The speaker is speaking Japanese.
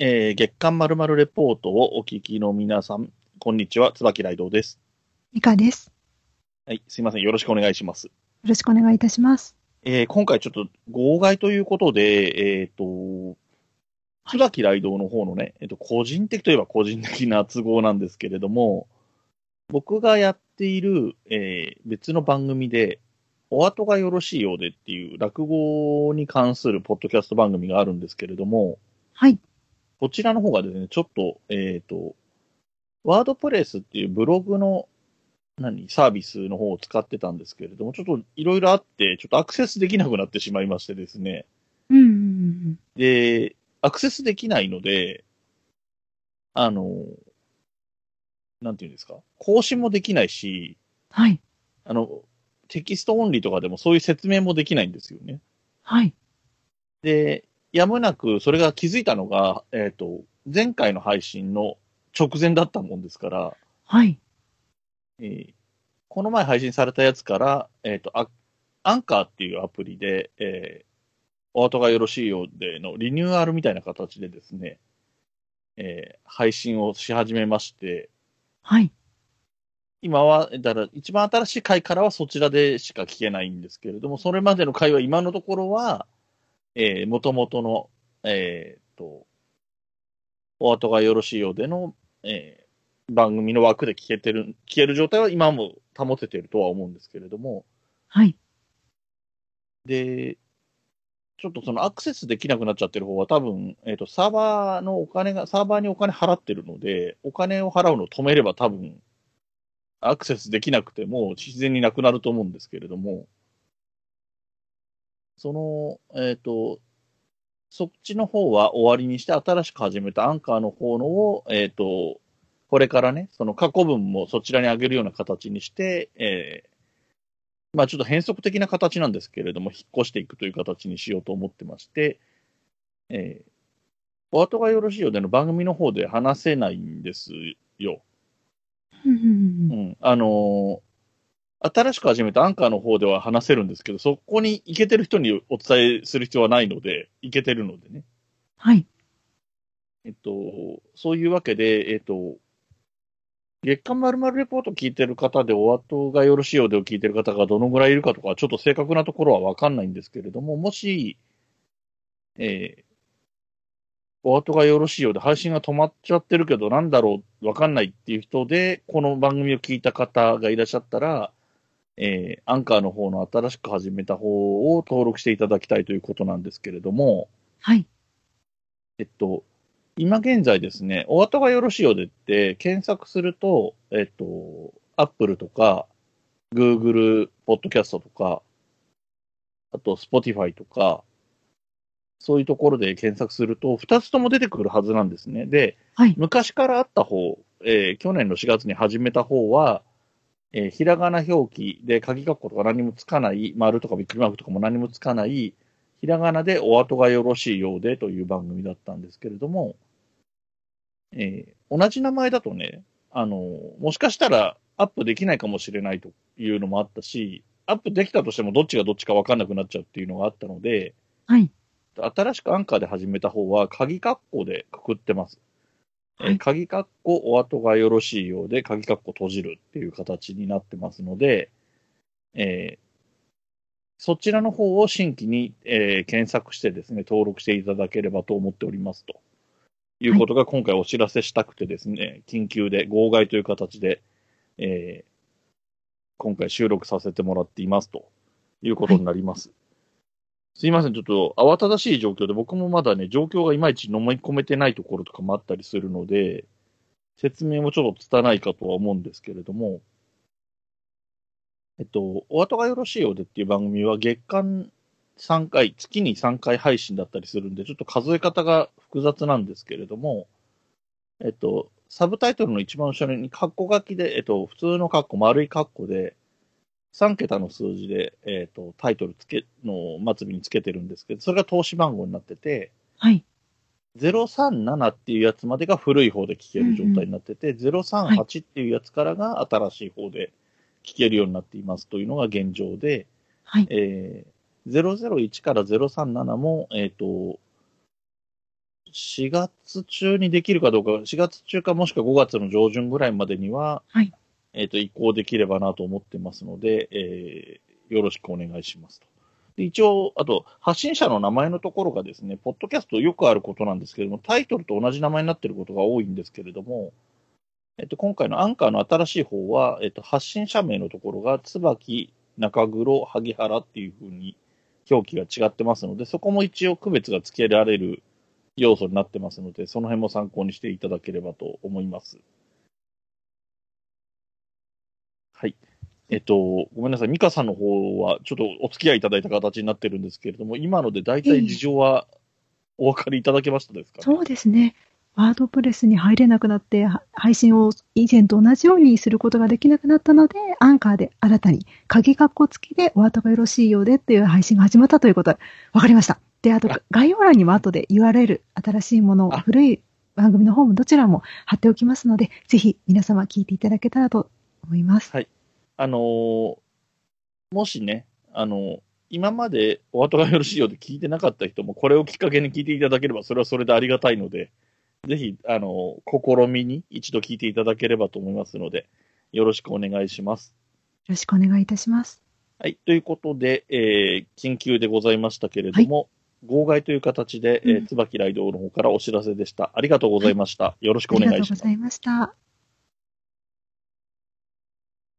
えー月刊まるまるレポートをお聞きの皆さん、こんにちは、椿雷道です。ミカです。はい、すいません、よろしくお願いします。よろしくお願いいたします。えー今回ちょっと号外ということで、えっ、と、椿雷道の方のね、えっ、と、個人的といえば個人的な都合なんですけれども、僕がやっている、えー別の番組で、お後がよろしいようでっていう落語に関するポッドキャスト番組があるんですけれども、はい。こちらの方がですね、ちょっと、えっ、と、 WordPress っていうブログの、何、サービスの方を使ってたんですけれども、ちょっといろいろあって、ちょっとアクセスできなくなってしまいましてですね。うんうんうんで、アクセスできないので、あの、なんていうんですか、更新もできないし、はい。あの、 text only とかでもそういう説明もできないんですよね。はい。で、やむなくそれが気づいたのが、えっ、と、前回の配信の直前だったもんですから、はい。えーこの前配信されたやつから、えっ、と、あアンカーっていうアプリで、えーお後がよろしいようでのリニューアルみたいな形でですね、えー配信をし始めまして、はい。今は、だから一番新しい回からはそちらでしか聞けないんですけれども、それまでの回は今のところは、えー、元々の、えー、と、お後がよろしいようでの、えー番組の枠で聞けてる、聞ける状態は今も保ててるとは思うんですけれども、はい。で、ちょっとそのアクセスできなくなっちゃってる方は多分、えっ、と、サーバーのお金が、サーバーにお金払ってるので、お金を払うのを止めれば多分、アクセスできなくても自然になくなると思うんですけれども、その、えっ、と、そっちの方は終わりにして新しく始めたアンカーの方のを、えっ、と、これからね、その過去文もそちらに上げるような形にして、えーまあちょっと変則的な形なんですけれども、引っ越していくという形にしようと思ってまして、えー、お後がよろしいようでの番組の方で話せないんですよ。うん。あのー新しく始めたアンカーの方では話せるんですけど、そこに行けてる人にお伝えする必要はないので、行けてるのでね。はい。えっと、そういうわけで、えっと、月刊まるまるレポート聞いてる方で、お後がよろしいようでを聞いてる方がどのぐらいいるかとか、ちょっと正確なところはわかんないんですけれども、もし、えーお後がよろしいようで配信が止まっちゃってるけど、なんだろう、わかんないっていう人で、この番組を聞いた方がいらっしゃったら、えーアンカーの方の新しく始めた方を登録していただきたいということなんですけれども、はい。えっと、今現在ですね、お後がよろしいようでって検索すると、えっと、Apple とか、Google ポッドキャストとか、あと Spotify とか、そういうところで検索すると、2つとも出てくるはずなんですね。で、はい。昔からあった方、えー去年の4月に始めた方は、えーひらがな表記で鍵括弧とか何もつかない、丸とかびっくりマークとかも何もつかない、ひらがなでお後がよろしいようでという番組だったんですけれども、えー同じ名前だとね、あの、もしかしたらアップできないかもしれないというのもあったし、アップできたとしてもどっちがどっちか分かんなくなっちゃうっていうのがあったので、はい。新しくアンカーで始めた方は、鍵括弧でくくってます。え鍵括弧お後がよろしいようで、鍵括弧閉じるっていう形になってますので、えーそちらの方を新規に、えー検索してですね、登録していただければと思っておりますと。いうことが今回お知らせしたくてですね、緊急で号外という形で、えー今回収録させてもらっていますということになります。すいません、ちょっと慌ただしい状況で、僕もまだね、状況がいまいち飲み込めてないところとかもあったりするので、説明もちょっと拙いかとは思うんですけれども、えっと、お後がよろしいようでっていう番組は月間3回、月に3回配信だったりするんで、ちょっと数え方が複雑なんですけれども、えっと、サブタイトルの一番後ろに、カッコ書きで、えっと、普通のカッコ、丸いカッコで、3桁の数字で、えっと、タイトルつけ、の末尾につけてるんですけど、それが投資番号になってて、はい。037っていうやつまでが古い方で聞ける状態になってて、038っていうやつからが新しい方で聞けるようになっていますというのが現状で、はい。えー001から037も、えっ、と、4月中にできるかどうか、4月中かもしくは5月の上旬ぐらいまでには、はいえっ、と、移行できればなと思ってますので、えーよろしくお願いしますと。で一応、あと、発信者の名前のところがですね、ポッドキャストよくあることなんですけれども、タイトルと同じ名前になっていることが多いんですけれども、えっと、今回のアンカーの新しい方は、えっと、発信者名のところが、椿、中黒、萩原っていうふうに表記が違ってますので、そこも一応区別がつけられる要素になってますので、その辺も参考にしていただければと思います。はい。えっと、ごめんなさい。ミカさんの方は、ちょっとお付き合いいただいた形になってるんですけれども、今ので大体事情はお分かりいただけましたですか、ね、そうですね。ワードプレスに入れなくなって、は配信を以前と同じようにすることができなくなったので、アンカーで新たに、鍵括弧付きでお後がよろしいようでっていう配信が始まったということで、わかりました。で、あとあ、概要欄にも後で URL、新しいもの、あ古い番組の方もどちらも貼っておきますので、ぜひ皆様聞いていただけたらと思います。あのーもしね、あのー今までお後がよろしいようで聞いてなかった人も、これをきっかけに聞いていただければ、それはそれでありがたいので、ぜひ、あのー試みに一度聞いていただければと思いますので、よろしくお願いします。よろしくお願いいたします。はい。ということで、えー緊急でございましたけれども、号外という形で、えーうん椿ライドウの方からお知らせでした。ありがとうございました。よろしくあお願いしますりがとうござ。いました。